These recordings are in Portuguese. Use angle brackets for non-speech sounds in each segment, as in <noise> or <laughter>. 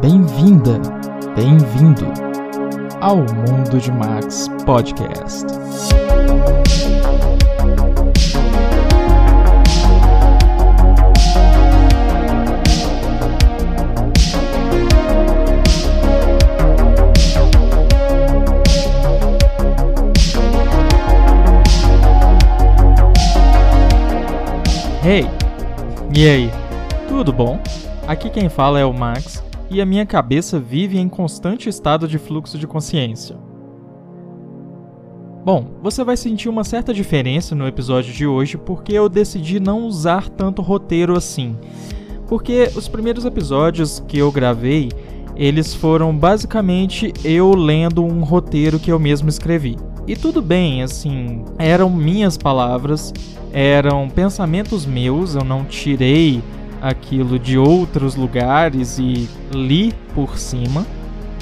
Bem-vinda, bem-vindo ao Mundo de Max Podcast. Hey, e aí? Tudo bom? Aqui quem fala é o Max e a minha cabeça vive em constante estado de fluxo de consciência. Bom, você vai sentir uma certa diferença no episódio de hoje porque eu decidi não usar tanto roteiro assim. Porque os primeiros episódios que eu gravei, eles foram basicamente eu lendo um roteiro que eu mesmo escrevi. E tudo bem, assim, eram minhas palavras, eram pensamentos meus, eu não tirei aquilo de outros lugares e li por cima.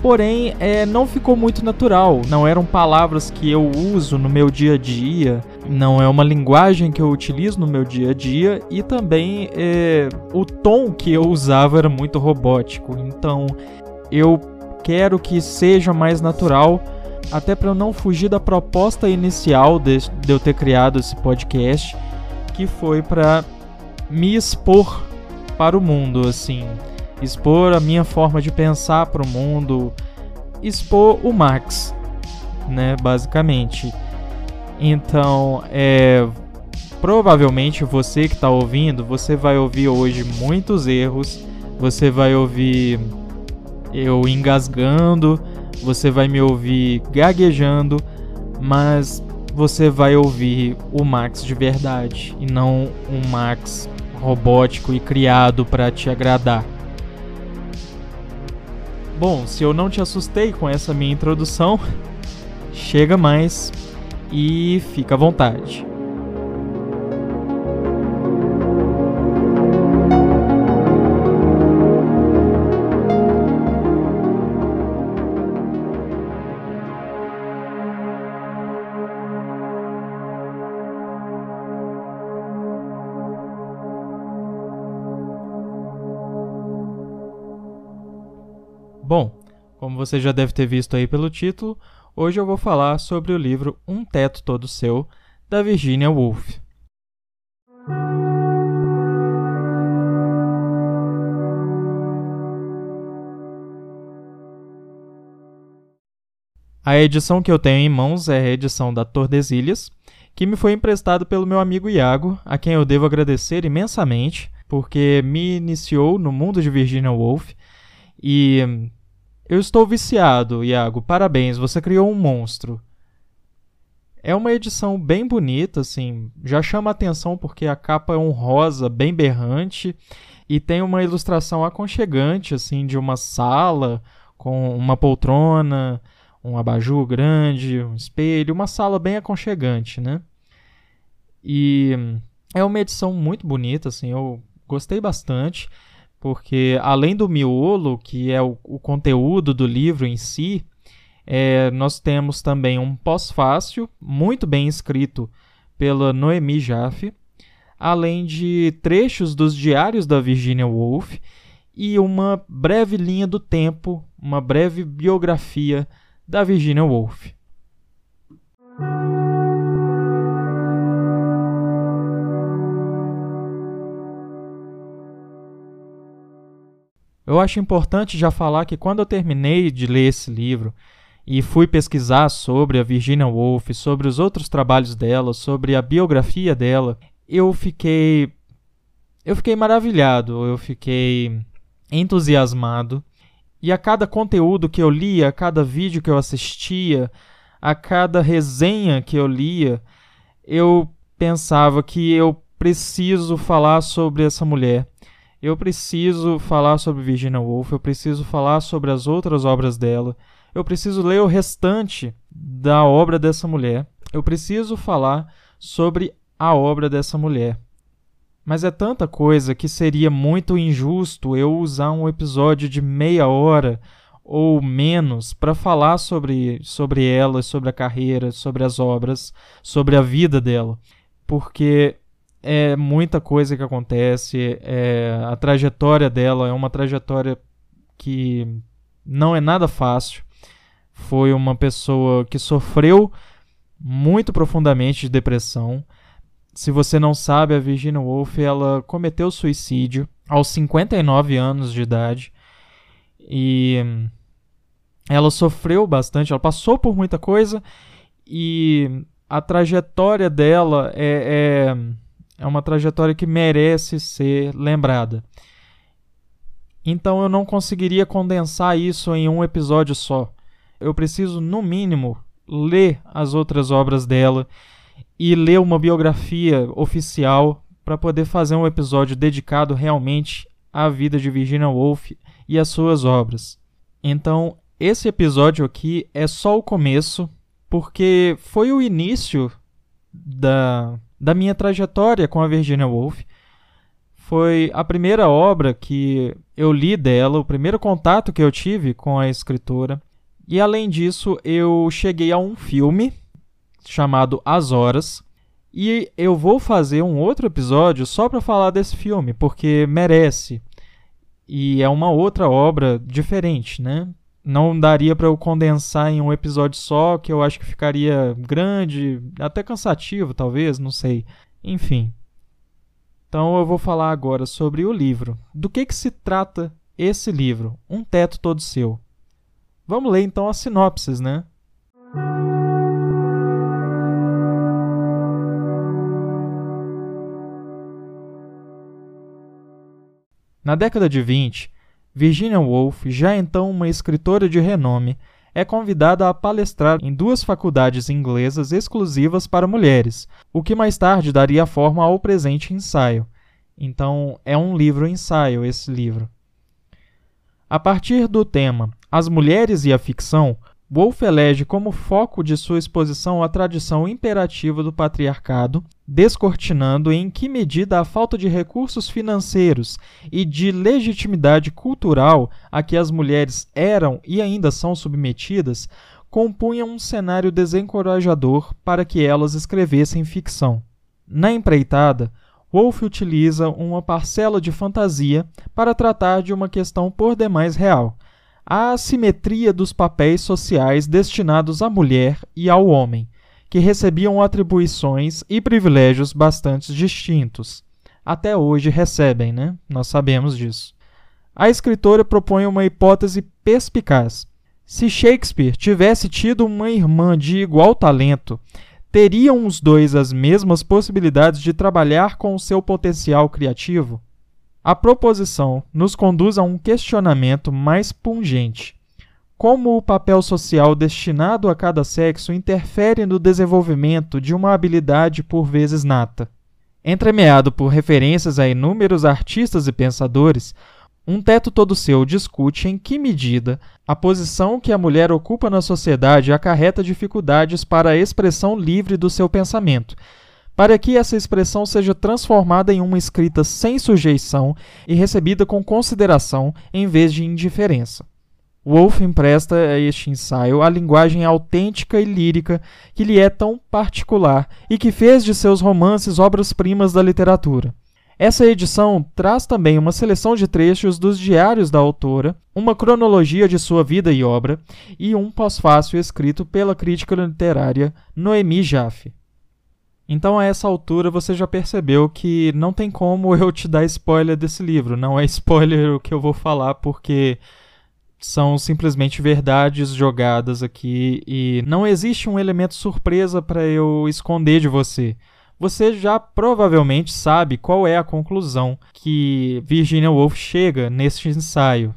Porém, é, não ficou muito natural. Não eram palavras que eu uso no meu dia a dia. Não é uma linguagem que eu utilizo no meu dia a dia. E também é, o tom que eu usava era muito robótico. Então, eu quero que seja mais natural. Até para eu não fugir da proposta inicial de, de eu ter criado esse podcast, que foi para me expor para o mundo, assim. Expor a minha forma de pensar para o mundo, expor o Max, né, basicamente. Então, é provavelmente você que está ouvindo, você vai ouvir hoje muitos erros, você vai ouvir eu engasgando, você vai me ouvir gaguejando, mas você vai ouvir o Max de verdade e não um Max robótico e criado para te agradar. Bom, se eu não te assustei com essa minha introdução, <laughs> chega mais e fica à vontade. Bom, como você já deve ter visto aí pelo título, hoje eu vou falar sobre o livro Um Teto Todo Seu, da Virginia Woolf. A edição que eu tenho em mãos é a edição da Tordesilhas, que me foi emprestado pelo meu amigo Iago, a quem eu devo agradecer imensamente, porque me iniciou no mundo de Virginia Woolf e eu estou viciado, Iago. Parabéns, você criou um monstro. É uma edição bem bonita, assim, já chama atenção porque a capa é um rosa bem berrante e tem uma ilustração aconchegante, assim, de uma sala com uma poltrona, um abajur grande, um espelho, uma sala bem aconchegante, né? E é uma edição muito bonita, assim, eu gostei bastante porque além do miolo, que é o, o conteúdo do livro em si, é, nós temos também um pós-fácil muito bem escrito pela Noemi Jaffe, além de trechos dos diários da Virginia Woolf e uma breve linha do tempo, uma breve biografia da Virginia Woolf. Eu acho importante já falar que quando eu terminei de ler esse livro e fui pesquisar sobre a Virginia Woolf, sobre os outros trabalhos dela, sobre a biografia dela, eu fiquei eu fiquei maravilhado, eu fiquei entusiasmado. E a cada conteúdo que eu lia, a cada vídeo que eu assistia, a cada resenha que eu lia, eu pensava que eu preciso falar sobre essa mulher eu preciso falar sobre Virginia Woolf, eu preciso falar sobre as outras obras dela, eu preciso ler o restante da obra dessa mulher, eu preciso falar sobre a obra dessa mulher. Mas é tanta coisa que seria muito injusto eu usar um episódio de meia hora ou menos para falar sobre, sobre ela, sobre a carreira, sobre as obras, sobre a vida dela. Porque é muita coisa que acontece, é, a trajetória dela é uma trajetória que não é nada fácil. Foi uma pessoa que sofreu muito profundamente de depressão. Se você não sabe, a Virginia Woolf ela cometeu suicídio aos 59 anos de idade e ela sofreu bastante, ela passou por muita coisa e a trajetória dela é, é, é uma trajetória que merece ser lembrada. Então eu não conseguiria condensar isso em um episódio só. Eu preciso, no mínimo, ler as outras obras dela e ler uma biografia oficial para poder fazer um episódio dedicado realmente à vida de Virginia Woolf e às suas obras. Então, esse episódio aqui é só o começo, porque foi o início da, da minha trajetória com a Virginia Woolf. Foi a primeira obra que eu li dela, o primeiro contato que eu tive com a escritora. E além disso, eu cheguei a um filme chamado As Horas. E eu vou fazer um outro episódio só para falar desse filme, porque merece. E é uma outra obra diferente, né? Não daria para eu condensar em um episódio só, que eu acho que ficaria grande, até cansativo, talvez, não sei. Enfim. Então eu vou falar agora sobre o livro. Do que que se trata esse livro? Um teto todo seu. Vamos ler então as sinopses, né? Na década de 20, Virginia Woolf, já então uma escritora de renome, é convidada a palestrar em duas faculdades inglesas exclusivas para mulheres, o que mais tarde daria forma ao presente ensaio. Então, é um livro-ensaio esse livro. A partir do tema As Mulheres e a Ficção, Wolff elege como foco de sua exposição a tradição imperativa do patriarcado, descortinando em que medida a falta de recursos financeiros e de legitimidade cultural a que as mulheres eram e ainda são submetidas compunham um cenário desencorajador para que elas escrevessem ficção. Na empreitada, Wolff utiliza uma parcela de fantasia para tratar de uma questão por demais real a assimetria dos papéis sociais destinados à mulher e ao homem, que recebiam atribuições e privilégios bastante distintos. Até hoje recebem, né? Nós sabemos disso. A escritora propõe uma hipótese perspicaz. Se Shakespeare tivesse tido uma irmã de igual talento, teriam os dois as mesmas possibilidades de trabalhar com o seu potencial criativo? A proposição nos conduz a um questionamento mais pungente. Como o papel social destinado a cada sexo interfere no desenvolvimento de uma habilidade por vezes nata? Entremeado por referências a inúmeros artistas e pensadores, um teto todo seu discute em que medida a posição que a mulher ocupa na sociedade acarreta dificuldades para a expressão livre do seu pensamento, para que essa expressão seja transformada em uma escrita sem sujeição e recebida com consideração em vez de indiferença. Wolff empresta a este ensaio a linguagem autêntica e lírica que lhe é tão particular e que fez de seus romances obras-primas da literatura. Essa edição traz também uma seleção de trechos dos diários da autora, uma cronologia de sua vida e obra e um pós-fácil escrito pela crítica literária Noemi Jaffe. Então, a essa altura, você já percebeu que não tem como <laughs> eu te dar spoiler desse livro. Não é spoiler o que eu vou falar, porque são simplesmente verdades jogadas aqui e não existe um elemento surpresa para eu esconder de você. Você já provavelmente sabe qual é a conclusão que Virginia Woolf chega neste ensaio.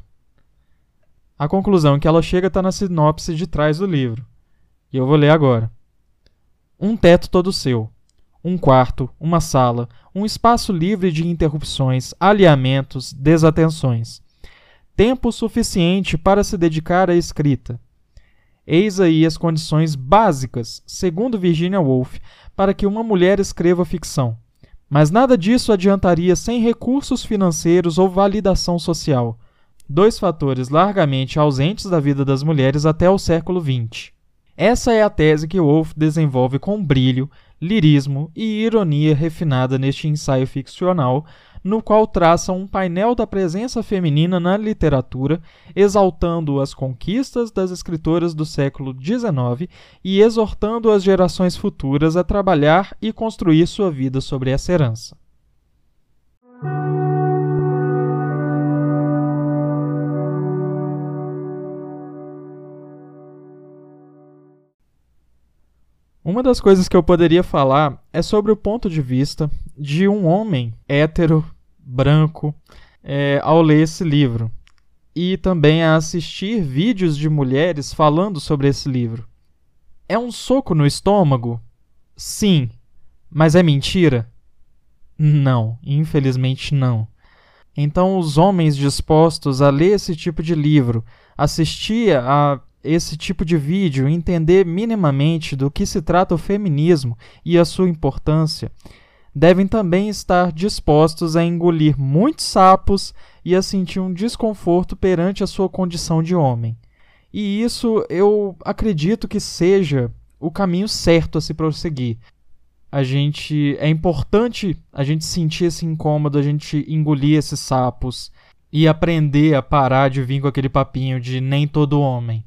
A conclusão que ela chega está na sinopse de trás do livro. E eu vou ler agora. Um teto todo seu um quarto, uma sala, um espaço livre de interrupções, alinhamentos, desatenções. Tempo suficiente para se dedicar à escrita. Eis aí as condições básicas, segundo Virginia Woolf, para que uma mulher escreva ficção. Mas nada disso adiantaria sem recursos financeiros ou validação social, dois fatores largamente ausentes da vida das mulheres até o século XX. Essa é a tese que Woolf desenvolve com brilho, lirismo e ironia refinada neste ensaio ficcional, no qual traça um painel da presença feminina na literatura, exaltando as conquistas das escritoras do século XIX e exortando as gerações futuras a trabalhar e construir sua vida sobre essa herança. Uma das coisas que eu poderia falar é sobre o ponto de vista de um homem hétero, branco, é, ao ler esse livro. E também a assistir vídeos de mulheres falando sobre esse livro. É um soco no estômago? Sim. Mas é mentira? Não, infelizmente não. Então, os homens dispostos a ler esse tipo de livro, assistir a esse tipo de vídeo, entender minimamente do que se trata o feminismo e a sua importância, devem também estar dispostos a engolir muitos sapos e a sentir um desconforto perante a sua condição de homem. E isso eu acredito que seja o caminho certo a se prosseguir. A gente é importante a gente sentir esse incômodo, a gente engolir esses sapos e aprender a parar de vir com aquele papinho de nem todo homem.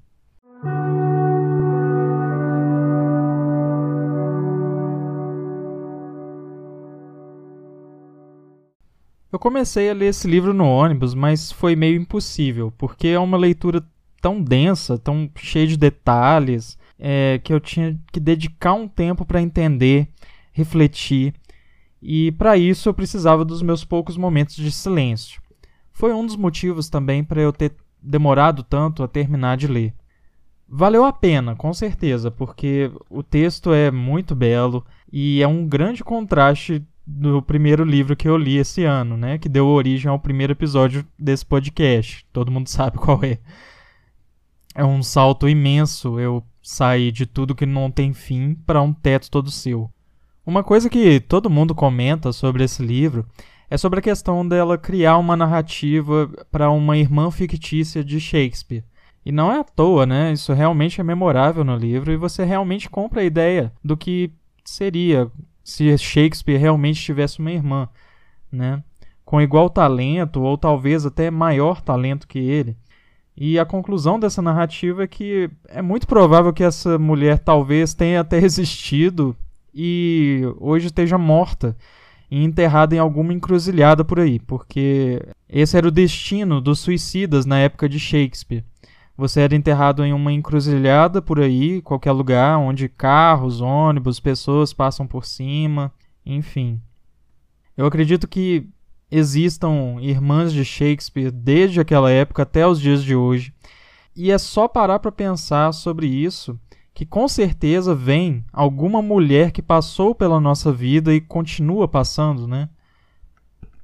Eu comecei a ler esse livro no ônibus, mas foi meio impossível, porque é uma leitura tão densa, tão cheia de detalhes, é, que eu tinha que dedicar um tempo para entender, refletir, e para isso eu precisava dos meus poucos momentos de silêncio. Foi um dos motivos também para eu ter demorado tanto a terminar de ler. Valeu a pena, com certeza, porque o texto é muito belo e é um grande contraste do primeiro livro que eu li esse ano, né? Que deu origem ao primeiro episódio desse podcast. Todo mundo <laughs> sabe qual é. É um salto imenso eu sair de tudo que não tem fim para um teto todo seu. Uma coisa que todo mundo comenta sobre esse livro é sobre a questão dela criar uma narrativa para uma irmã fictícia de Shakespeare. E não é à toa, né? Isso realmente é memorável no livro e você realmente compra a ideia do que seria se Shakespeare realmente tivesse uma irmã, né? Com igual talento ou talvez até maior talento que ele. E a conclusão dessa narrativa é que é muito provável que essa mulher talvez tenha até <laughs> existido e hoje esteja morta e enterrada em alguma encruzilhada por aí, porque esse era o destino dos suicidas na época de Shakespeare. Você era enterrado em uma encruzilhada por aí, qualquer lugar onde carros, ônibus, pessoas passam por cima, enfim. Eu acredito que existam irmãs de Shakespeare desde aquela época até os dias de hoje. E é só parar para pensar sobre isso que com certeza vem alguma mulher que passou pela nossa vida e continua passando, né?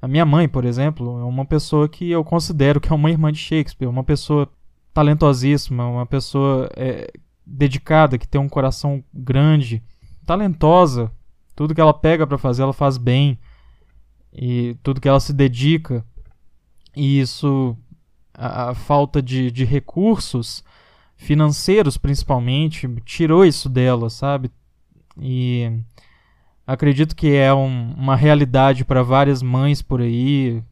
A minha mãe, por exemplo, é uma pessoa que eu considero que é uma irmã de Shakespeare, uma pessoa talentosíssima, uma pessoa é, dedicada, que tem um coração grande, talentosa. Tudo que ela pega para fazer, ela faz bem. E tudo que ela se dedica. E isso, a, a falta de, de recursos financeiros, principalmente, tirou isso dela, sabe? E acredito que é um, uma realidade para várias mães por aí.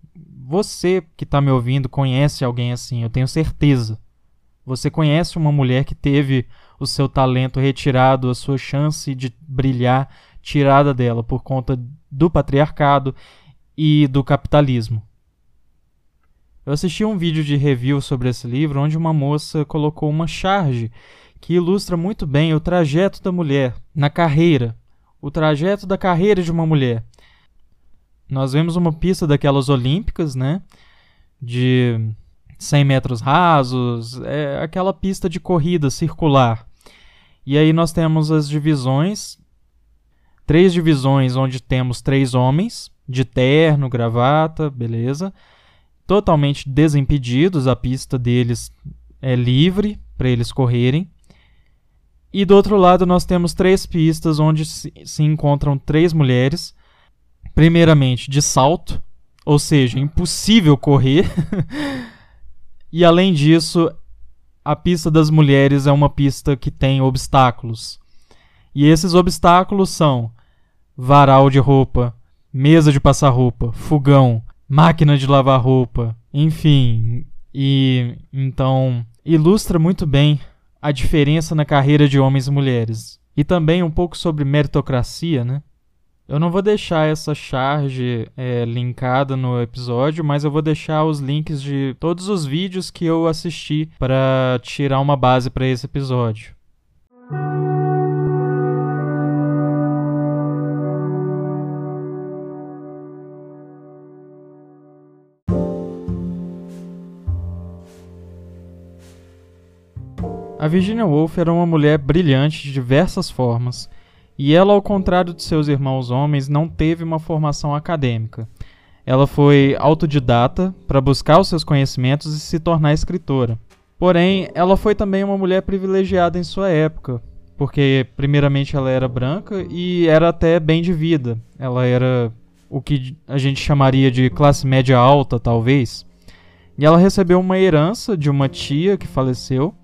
Você que está me ouvindo conhece alguém assim, eu tenho certeza. Você conhece uma mulher que teve o seu talento retirado, a sua chance de brilhar tirada dela por conta do patriarcado e do capitalismo. Eu assisti um vídeo de review sobre esse livro onde uma moça colocou uma charge que ilustra muito bem o trajeto da mulher na carreira, o trajeto da carreira de uma mulher. Nós vemos uma pista daquelas olímpicas, né? De 100 metros rasos, é aquela pista de corrida circular. E aí nós temos as divisões, três divisões onde temos três homens de terno, gravata, beleza, totalmente desimpedidos, a pista deles é livre para eles correrem. E do outro lado nós temos três pistas onde se, se encontram três mulheres, primeiramente de salto, ou seja, impossível correr. <laughs> E além disso, a pista das mulheres é uma pista que tem obstáculos. E esses obstáculos são varal de roupa, mesa de passar roupa, fogão, máquina de lavar roupa, enfim. E então ilustra muito bem a diferença na carreira de homens e mulheres. E também um pouco sobre meritocracia, né? Eu não vou deixar essa charge é, linkada no episódio, mas eu vou deixar os links de todos os vídeos que eu assisti para tirar uma base para esse episódio. A Virginia Woolf era uma mulher brilhante de diversas formas, e ela, ao contrário de seus irmãos homens, não teve uma formação acadêmica. Ela foi autodidata para buscar os seus conhecimentos e se tornar escritora. Porém, ela foi também uma mulher privilegiada em sua época, porque, primeiramente, ela era branca e era até bem de vida. Ela era o que a gente chamaria de classe média alta, talvez. E ela recebeu uma herança de uma tia que faleceu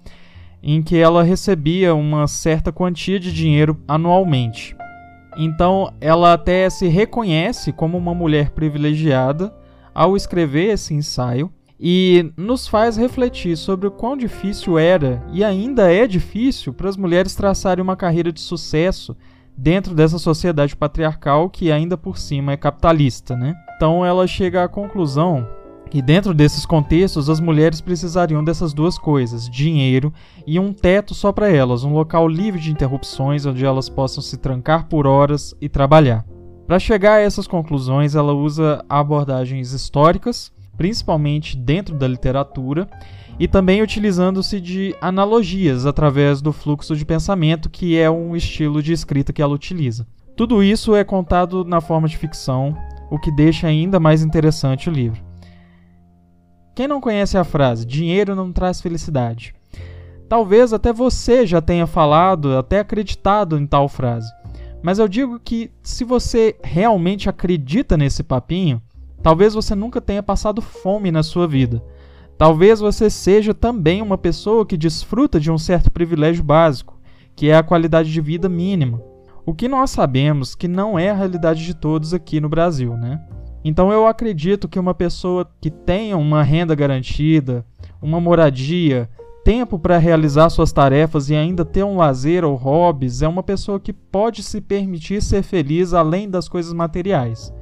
em que ela recebia uma certa quantia de dinheiro anualmente. Então, ela até se reconhece como uma mulher privilegiada ao escrever esse ensaio e nos faz refletir sobre o quão difícil era e ainda é difícil para as mulheres traçarem uma carreira de sucesso dentro dessa sociedade patriarcal que ainda por cima é capitalista, né? Então ela chega à conclusão e dentro desses contextos, as mulheres precisariam dessas duas coisas: dinheiro e um teto só para elas, um local livre de interrupções onde elas possam se trancar por horas e trabalhar. Para chegar a essas conclusões, ela usa abordagens históricas, principalmente dentro da literatura, e também utilizando-se de analogias através do fluxo de pensamento, que é um estilo de escrita que ela utiliza. Tudo isso é contado na forma de ficção, o que deixa ainda mais interessante o livro. Quem não conhece a frase dinheiro não traz felicidade? Talvez até você já tenha falado, até acreditado em tal frase. Mas eu digo que se você realmente acredita nesse papinho, talvez você nunca tenha passado fome na sua vida. Talvez você seja também uma pessoa que desfruta de um certo privilégio básico, que é a qualidade de vida mínima. O que nós sabemos que não é a realidade de todos aqui no Brasil, né? Então eu acredito que uma pessoa que tenha uma renda garantida, uma moradia, tempo para realizar suas tarefas e ainda ter um lazer ou hobbies é uma pessoa que pode se permitir ser feliz além das coisas materiais.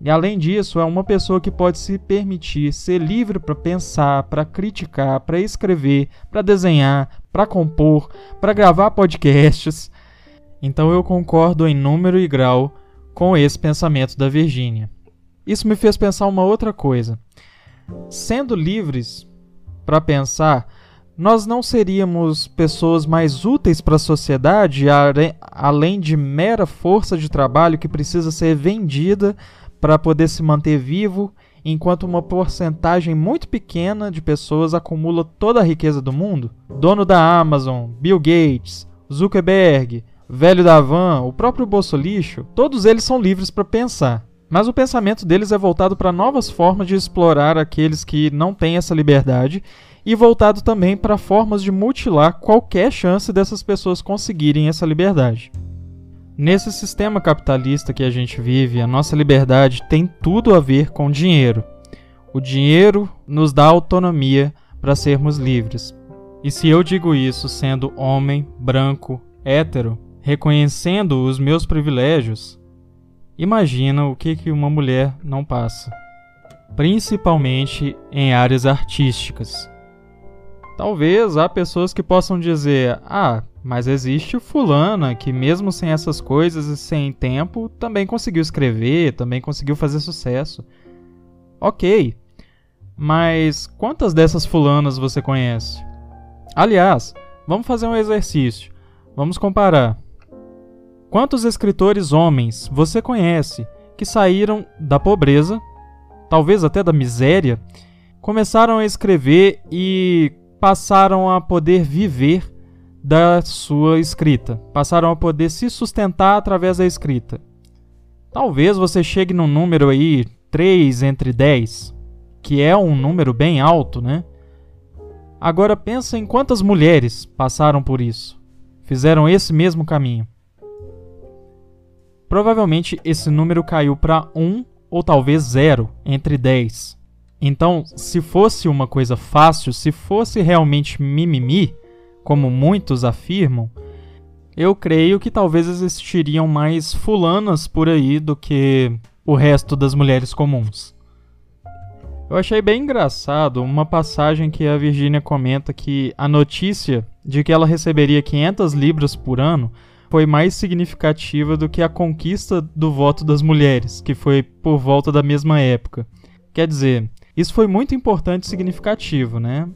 E além disso, é uma pessoa que pode se permitir ser livre para pensar, para criticar, para escrever, para desenhar, para compor, para gravar podcasts. Então eu concordo em número e grau com esse pensamento da Virgínia. Isso me fez pensar uma outra coisa. Sendo livres para pensar, nós não seríamos pessoas mais úteis para a sociedade, além de mera força de trabalho que precisa ser vendida para poder se manter vivo, enquanto uma porcentagem muito pequena de pessoas acumula toda a riqueza do mundo? Dono da Amazon, Bill Gates, Zuckerberg, velho da Van, o próprio bolso lixo, todos eles são livres para pensar. Mas o pensamento deles é voltado para novas formas de explorar aqueles que não têm essa liberdade e voltado também para formas de mutilar qualquer chance dessas pessoas conseguirem essa liberdade. Nesse sistema capitalista que a gente vive, a nossa liberdade tem tudo a ver com dinheiro. O dinheiro nos dá autonomia para sermos livres. E se eu digo isso sendo homem, branco, hétero, reconhecendo os meus privilégios, Imagina o que, uma mulher não passa, principalmente em áreas artísticas. Talvez há pessoas que possam dizer: ah, mas existe fulana que, mesmo sem essas coisas e sem tempo, também conseguiu escrever, também conseguiu fazer sucesso. Ok, mas quantas dessas fulanas você conhece? Aliás, vamos fazer um exercício. Vamos comparar. Quantos escritores homens você conhece que saíram da pobreza, talvez até da miséria, começaram a escrever e passaram a poder viver da sua escrita, passaram a poder se sustentar através da escrita? Talvez você chegue num número aí 3 entre 10, que é um número bem alto, né? Agora pensa em quantas mulheres passaram por isso, fizeram esse mesmo caminho. Provavelmente esse número caiu para 1 ou talvez 0 entre 10. Então, se fosse uma coisa fácil, se fosse realmente mimimi, como muitos afirmam, eu creio que talvez existiriam mais fulanas por aí do que o resto das mulheres comuns. Eu achei bem engraçado uma passagem que a Virginia comenta que a notícia de que ela receberia 500 libras por ano foi mais significativa do que a conquista do voto das mulheres, que foi por volta da mesma época. Quer dizer, isso foi muito importante e significativo, né?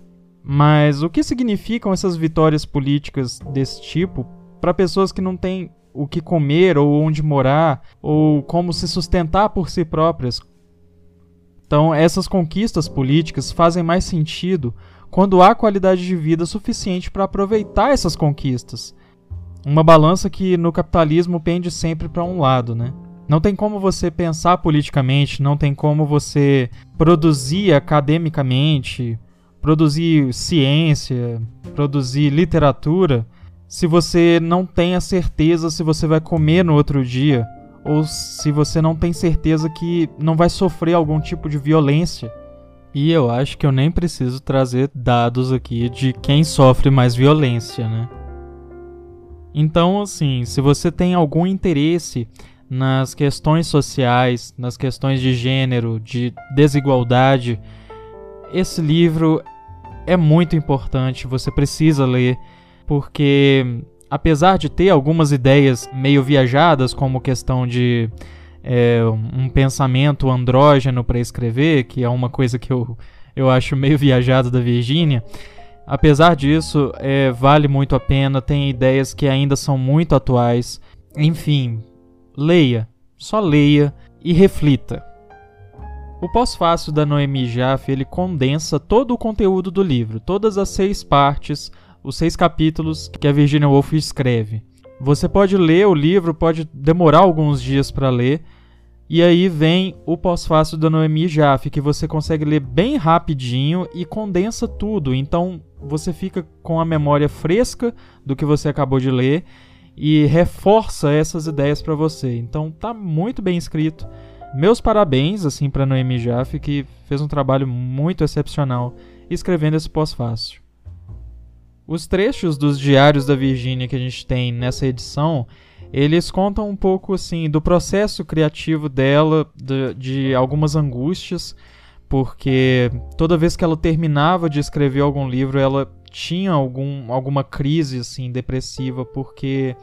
Mas o que significam essas vitórias políticas desse tipo para pessoas que não têm o que comer ou onde morar ou como se sustentar por si próprias? Então, essas conquistas políticas fazem mais sentido quando há qualidade de vida suficiente para aproveitar essas conquistas. Uma balança que no capitalismo pende sempre para um lado, né? Não tem como você pensar politicamente, não tem como você produzir academicamente, produzir ciência, produzir literatura, se você não tem a certeza se você vai comer no outro dia, ou se você não tem certeza que não vai sofrer algum tipo de violência. E eu acho que eu nem preciso trazer dados aqui de quem sofre mais violência, né? Então, assim, se você tem algum interesse nas questões sociais, nas questões de gênero, de desigualdade, esse livro é muito importante, você precisa ler, porque apesar de ter algumas ideias meio viajadas, como questão de é, um pensamento andrógeno para escrever, que é uma coisa que eu, eu acho meio <laughs> viajado da Virgínia, apesar disso, é, vale muito a pena, tem ideias que ainda são muito atuais. Enfim, leia, só leia e reflita. O pós-fácil da Noemi Jaffe ele condensa todo o conteúdo do livro, todas as seis partes, os seis capítulos que a Virginia Woolf escreve. Você pode ler o livro, pode demorar alguns dias para ler, e aí vem o pós-fácil da Noemi Jaffe, que você consegue ler bem rapidinho e condensa tudo. Então você fica com a memória fresca do que você acabou de ler e reforça essas ideias para você. Então tá muito bem escrito. Meus parabéns assim para Noemi Jaffe que fez um trabalho muito excepcional escrevendo esse pós-fácil. Os trechos dos diários da Virgínia que a gente tem nessa edição, eles contam um pouco assim do processo criativo dela, de, de algumas angústias, porque toda vez que ela terminava de escrever algum livro, ela tinha algum, alguma crise assim depressiva, porque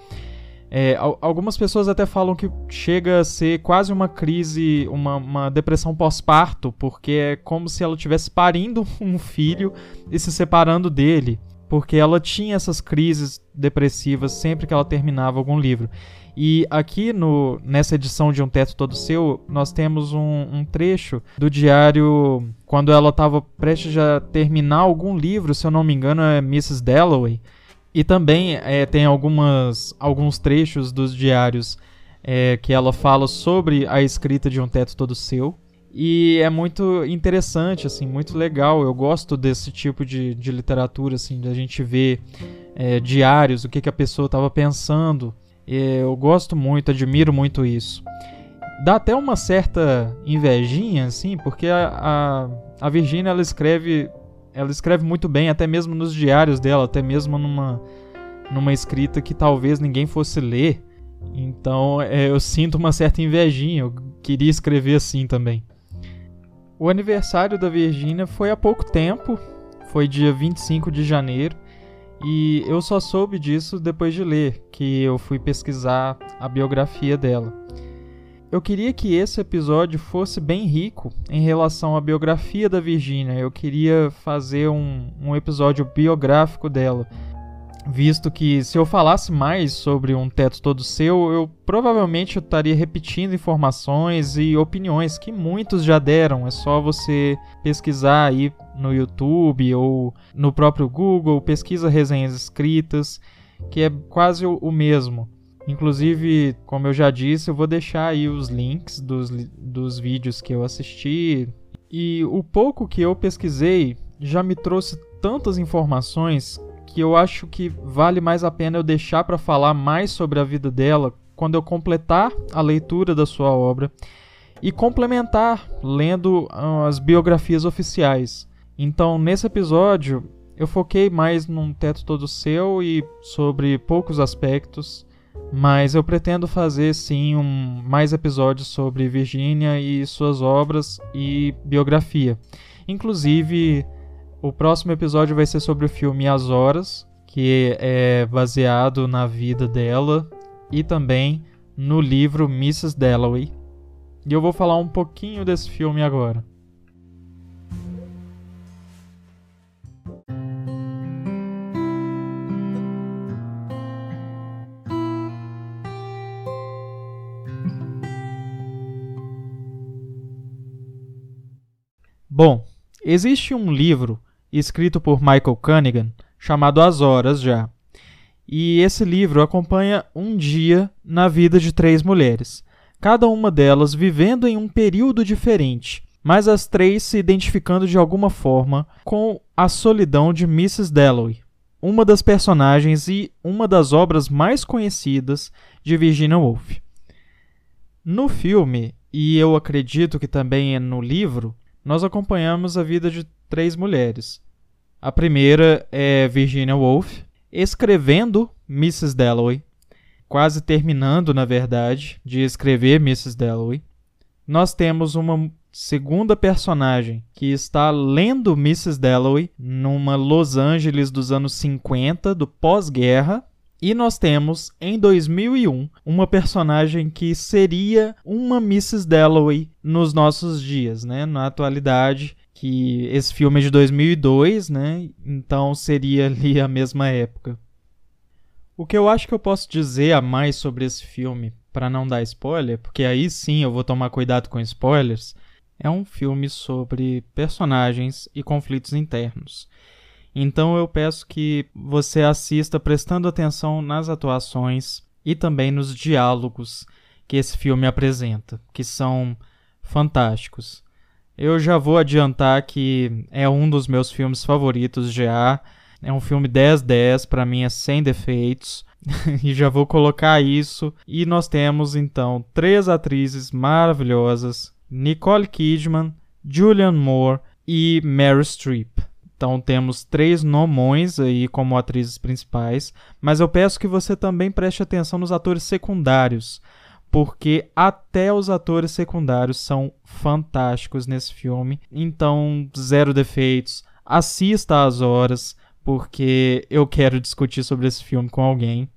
é, algumas pessoas até falam que chega a ser quase uma crise, uma, uma depressão pós-parto, porque é como se ela estivesse parindo <laughs> um filho e se separando dele, porque ela tinha essas crises depressivas sempre que ela terminava algum livro. E aqui no, nessa edição de Um Teto Todo Seu, nós temos um, um trecho do diário quando ela estava prestes a terminar algum livro, se eu não me engano, é Mrs. Dalloway. E também é, tem algumas, alguns trechos dos diários é, que ela fala sobre a escrita de Um Teto Todo Seu. E é muito interessante, assim, muito legal. Eu gosto desse tipo de, de literatura, assim, da gente ver é, diários, o que, que a pessoa estava pensando eu gosto muito, admiro muito isso. Dá até uma certa invejinha, assim, porque a, a, a Virginia ela escreve, ela escreve muito bem, até mesmo nos diários dela, até mesmo numa, numa escrita que talvez ninguém fosse ler. Então é, eu sinto uma certa invejinha, eu queria escrever assim também. O aniversário da Virginia foi há pouco tempo, foi dia 25 de janeiro. E eu só soube disso depois de ler, que eu fui pesquisar a biografia dela. Eu queria que esse episódio fosse bem rico em relação à biografia da Virginia. Eu queria fazer um, um episódio biográfico dela, visto que se eu falasse mais sobre um teto todo seu, eu provavelmente estaria repetindo informações e opiniões que muitos já deram. É só você pesquisar aí no YouTube ou no próprio Google, pesquisa resenhas escritas, que é quase o mesmo. Inclusive, como eu já disse, eu vou deixar aí os links dos, dos vídeos que eu assisti. E o pouco que eu pesquisei já me trouxe tantas informações que eu acho que vale mais a pena eu deixar para falar mais sobre a vida dela quando eu completar a leitura da sua obra e complementar lendo ah, as biografias oficiais. Então, nesse episódio, eu foquei mais num teto todo seu e sobre poucos aspectos, mas eu pretendo fazer sim um, mais episódios sobre Virginia e suas obras e biografia. Inclusive, o próximo episódio vai ser sobre o filme As Horas, que é baseado na vida dela e também no livro Mrs. Dalloway. E eu vou falar um pouquinho desse filme agora. Bom, existe um livro escrito por Michael Cunningham chamado As Horas já. E esse livro acompanha um dia na vida de três mulheres, cada uma delas vivendo em um período diferente, mas as três se identificando de alguma forma com a solidão de Mrs. Dalloway, uma das personagens e uma das obras mais conhecidas de Virginia Woolf. No filme, e eu acredito que também é no livro, nós acompanhamos a vida de três mulheres, a primeira é Virginia Woolf, escrevendo Mrs. Dalloway, quase terminando, na verdade, de escrever Mrs. Dalloway. Nós temos uma segunda personagem que está lendo Mrs. Dalloway numa Los Angeles dos anos 50, do pós-guerra. E nós temos, em 2001, uma personagem que seria uma Mrs. Dalloway nos nossos dias, né? na atualidade, que esse filme é de 2002, né? Então seria <laughs> ali a mesma época. O que eu acho que eu posso dizer a mais sobre esse filme, para não dar spoiler, porque aí sim eu vou tomar cuidado com spoilers, é um filme sobre personagens e conflitos internos. Então eu peço que você assista prestando atenção nas atuações e também nos diálogos que esse filme apresenta, que são fantásticos. Eu já vou adiantar que é um dos meus filmes favoritos já. É um filme 10-10, para mim é sem defeitos. <laughs> e já vou colocar isso. E nós temos então três atrizes maravilhosas: Nicole Kidman, Julianne Moore e Meryl Streep. Então temos três nomões aí como atrizes principais, mas eu peço que você também preste atenção nos atores secundários porque até os atores secundários são fantásticos nesse filme. Então, zero defeitos. Assista às horas, porque eu quero discutir sobre esse filme com alguém.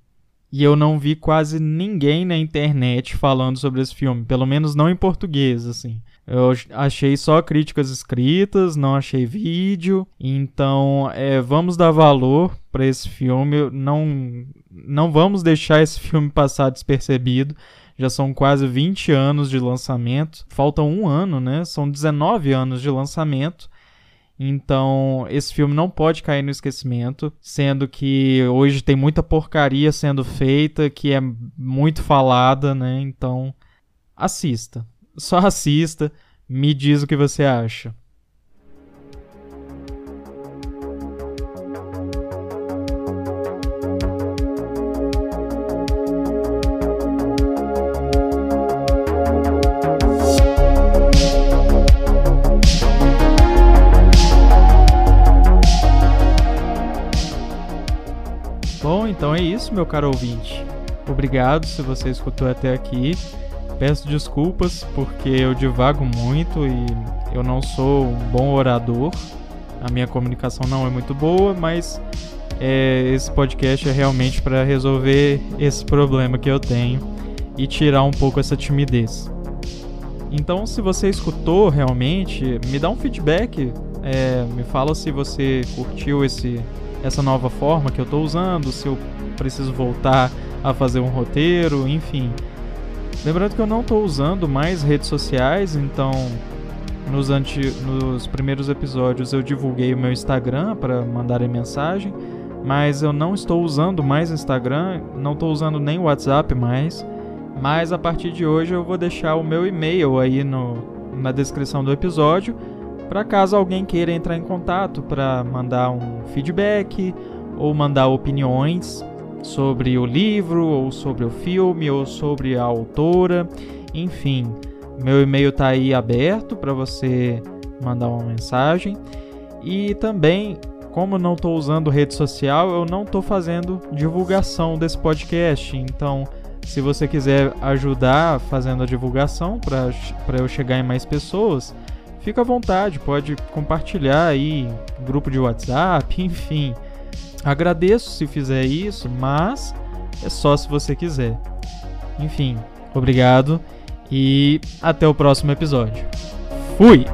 E eu não vi quase ninguém na internet falando sobre esse filme, pelo menos não em português, assim. Eu achei só críticas escritas, não achei vídeo. Então, é, vamos dar valor para esse filme. Não, não vamos deixar esse filme passar despercebido. Já são quase 20 anos de lançamento. Falta um ano, né? São 19 anos de lançamento. Então, esse filme não pode cair no esquecimento, sendo que hoje tem muita porcaria sendo feita, que é muito falada, né? Então, assista. Só assista, me diz o que você acha. É isso, meu caro ouvinte. Obrigado se você escutou até aqui. Peço desculpas porque eu divago muito e eu não sou um bom orador. A minha comunicação não é muito boa, mas é, esse podcast é realmente para resolver esse problema que eu tenho e tirar um pouco essa timidez. Então, se você escutou realmente, me dá um feedback. É, me fala se você curtiu esse essa nova forma que eu estou usando, se eu preciso voltar a fazer um roteiro, enfim. Lembrando que eu não estou usando mais redes sociais, então nos, anti, nos primeiros episódios eu divulguei o meu Instagram para mandarem mensagem, mas eu não estou usando mais Instagram, não estou usando nem WhatsApp mais. Mas a partir de hoje eu vou deixar o meu e-mail aí no, na descrição do episódio para caso alguém queira entrar em contato para mandar um feedback ou mandar opiniões. Sobre o livro, ou sobre o filme, ou sobre a autora, enfim. Meu e-mail está aí aberto para você mandar uma mensagem. E também, como não estou usando rede social, eu não estou fazendo divulgação desse podcast. Então, se você quiser ajudar fazendo a divulgação para eu chegar em mais pessoas, fica à vontade, pode compartilhar aí, grupo de WhatsApp, <laughs> enfim. Agradeço se fizer isso, mas é só se você quiser. Enfim, obrigado e até o próximo episódio. Fui!